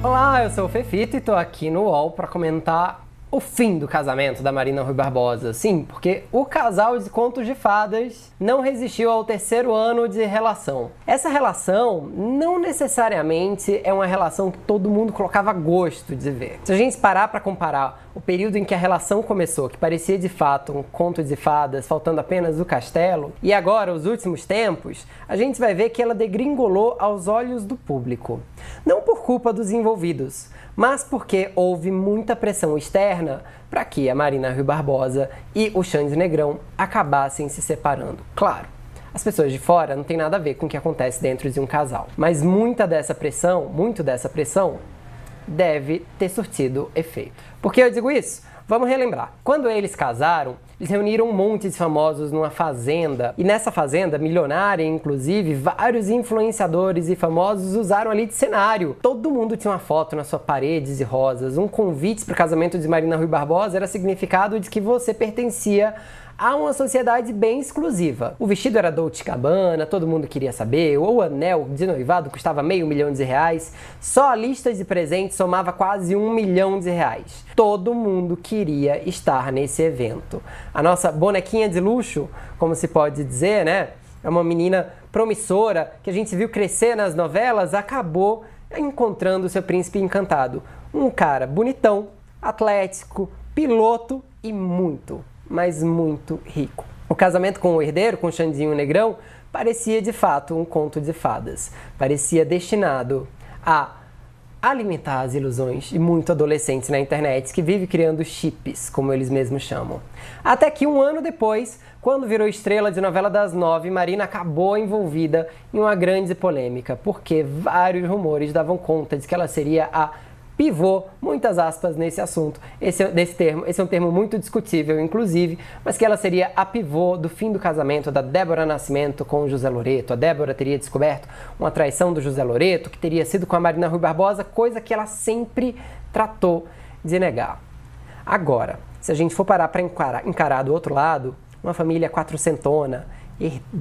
Olá, eu sou o Fefito e tô aqui no UOL para comentar o fim do casamento da Marina Rui Barbosa. Sim, porque o casal de contos de fadas não resistiu ao terceiro ano de relação. Essa relação não necessariamente é uma relação que todo mundo colocava gosto de ver. Se a gente parar para comparar o período em que a relação começou, que parecia de fato um conto de fadas, faltando apenas o castelo, e agora os últimos tempos, a gente vai ver que ela degringolou aos olhos do público. Não por culpa dos envolvidos, mas porque houve muita pressão externa para que a Marina Rui Barbosa e o Xande Negrão acabassem se separando. Claro, as pessoas de fora não tem nada a ver com o que acontece dentro de um casal, mas muita dessa pressão, muito dessa pressão deve ter surtido efeito. Por que eu digo isso? Vamos relembrar. Quando eles casaram, eles reuniram um monte de famosos numa fazenda. E nessa fazenda, milionária inclusive, vários influenciadores e famosos usaram ali de cenário. Todo mundo tinha uma foto na sua paredes e rosas. Um convite para o casamento de Marina Rui Barbosa era significado de que você pertencia a uma sociedade bem exclusiva. O vestido era Dolce Gabbana, todo mundo queria saber, o anel de noivado custava meio milhão de reais, só a lista de presentes somava quase um milhão de reais. Todo mundo queria estar nesse evento. A nossa bonequinha de luxo, como se pode dizer, né? É uma menina promissora que a gente viu crescer nas novelas, acabou encontrando seu príncipe encantado. Um cara bonitão, atlético, piloto e muito, mas muito rico. O casamento com o herdeiro, com Xandinho Negrão, parecia de fato um conto de fadas. Parecia destinado a alimentar as ilusões de muito adolescentes na internet que vive criando chips, como eles mesmos chamam. Até que um ano depois, quando virou estrela de novela das nove, Marina acabou envolvida em uma grande polêmica, porque vários rumores davam conta de que ela seria a pivô, muitas aspas nesse assunto, esse, nesse termo. Esse é um termo muito discutível, inclusive, mas que ela seria a pivô do fim do casamento da Débora Nascimento com José Loreto. A Débora teria descoberto uma traição do José Loreto, que teria sido com a Marina Rui Barbosa, coisa que ela sempre tratou de negar. Agora, se a gente for parar para encarar, encarar do outro lado, uma família quatrocentona,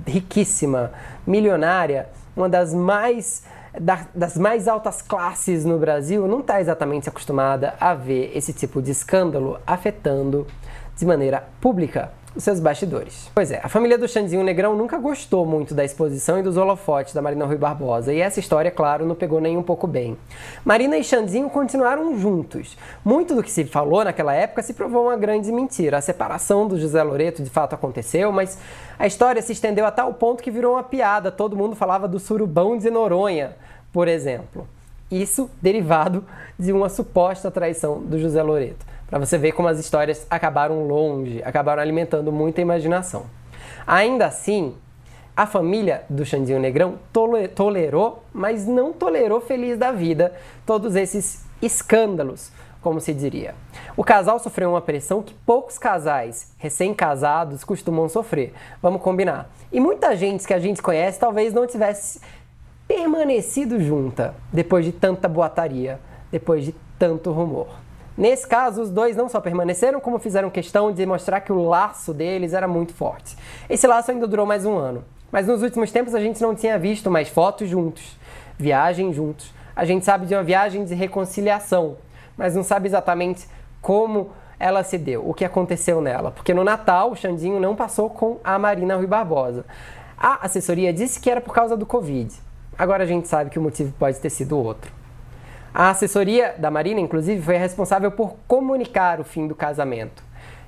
riquíssima, milionária, uma das mais das mais altas classes no Brasil não está exatamente acostumada a ver esse tipo de escândalo afetando de maneira pública os seus bastidores. Pois é, a família do Xandinho Negrão nunca gostou muito da exposição e dos holofotes da Marina Rui Barbosa, e essa história, claro, não pegou nem um pouco bem. Marina e Xandinho continuaram juntos. Muito do que se falou naquela época se provou uma grande mentira. A separação do José Loreto de fato aconteceu, mas a história se estendeu a tal ponto que virou uma piada. Todo mundo falava do surubão de Noronha, por exemplo. Isso derivado de uma suposta traição do José Loreto. Para você ver como as histórias acabaram longe, acabaram alimentando muita imaginação. Ainda assim, a família do Xandinho Negrão tolerou, mas não tolerou feliz da vida todos esses escândalos, como se diria. O casal sofreu uma pressão que poucos casais recém-casados costumam sofrer. Vamos combinar. E muita gente que a gente conhece talvez não tivesse permanecido junta depois de tanta boataria, depois de tanto rumor. Nesse caso, os dois não só permaneceram, como fizeram questão de mostrar que o laço deles era muito forte. Esse laço ainda durou mais um ano, mas nos últimos tempos a gente não tinha visto mais fotos juntos, viagem juntos. A gente sabe de uma viagem de reconciliação, mas não sabe exatamente como ela se deu, o que aconteceu nela. Porque no Natal, o Xandinho não passou com a Marina Rui Barbosa. A assessoria disse que era por causa do Covid. Agora a gente sabe que o motivo pode ter sido outro. A assessoria da Marina, inclusive, foi responsável por comunicar o fim do casamento.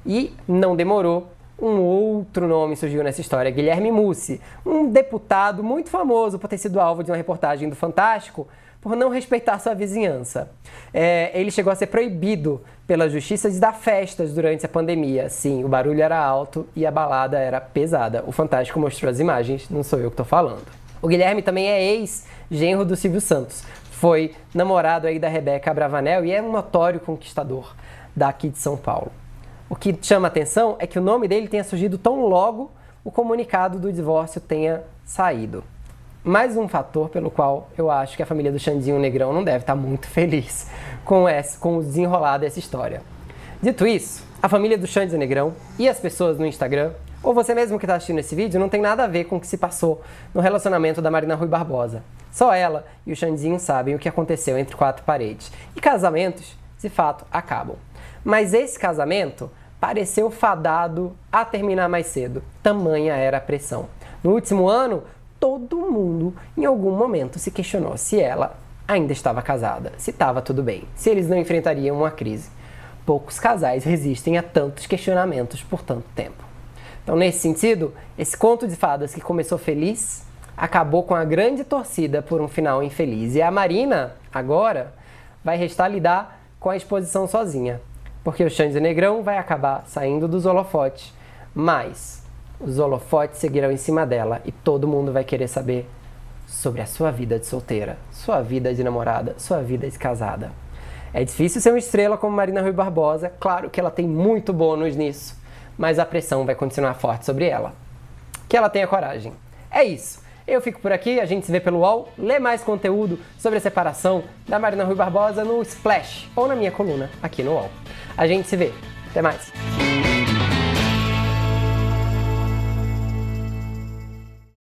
E não demorou, um outro nome surgiu nessa história, Guilherme Mussi, um deputado muito famoso por ter sido alvo de uma reportagem do Fantástico por não respeitar sua vizinhança. É, ele chegou a ser proibido pela justiça de dar festas durante a pandemia. Sim, o barulho era alto e a balada era pesada. O Fantástico mostrou as imagens, não sou eu que estou falando. O Guilherme também é ex-genro do Silvio Santos foi namorado aí da Rebeca Bravanel e é um notório conquistador daqui de São Paulo. O que chama atenção é que o nome dele tenha surgido tão logo o comunicado do divórcio tenha saído. Mais um fator pelo qual eu acho que a família do Xandinho Negrão não deve estar muito feliz com, esse, com o desenrolar dessa história. Dito isso, a família do Xandinho Negrão e as pessoas no Instagram ou você mesmo que está assistindo esse vídeo, não tem nada a ver com o que se passou no relacionamento da Marina Rui Barbosa. Só ela e o Xandinho sabem o que aconteceu entre quatro paredes. E casamentos, de fato, acabam. Mas esse casamento pareceu fadado a terminar mais cedo. Tamanha era a pressão. No último ano, todo mundo em algum momento se questionou se ela ainda estava casada, se estava tudo bem, se eles não enfrentariam uma crise. Poucos casais resistem a tantos questionamentos por tanto tempo. Então, nesse sentido, esse conto de fadas que começou feliz acabou com a grande torcida por um final infeliz. E a Marina, agora, vai restar lidar com a exposição sozinha, porque o Xande Negrão vai acabar saindo dos holofotes, mas os holofotes seguirão em cima dela e todo mundo vai querer saber sobre a sua vida de solteira, sua vida de namorada, sua vida de casada. É difícil ser uma estrela como Marina Rui Barbosa, claro que ela tem muito bônus nisso, mas a pressão vai continuar forte sobre ela. Que ela tenha coragem. É isso. Eu fico por aqui, a gente se vê pelo UOL. Lê mais conteúdo sobre a separação da Marina Rui Barbosa no Splash ou na minha coluna aqui no UOL. A gente se vê. Até mais.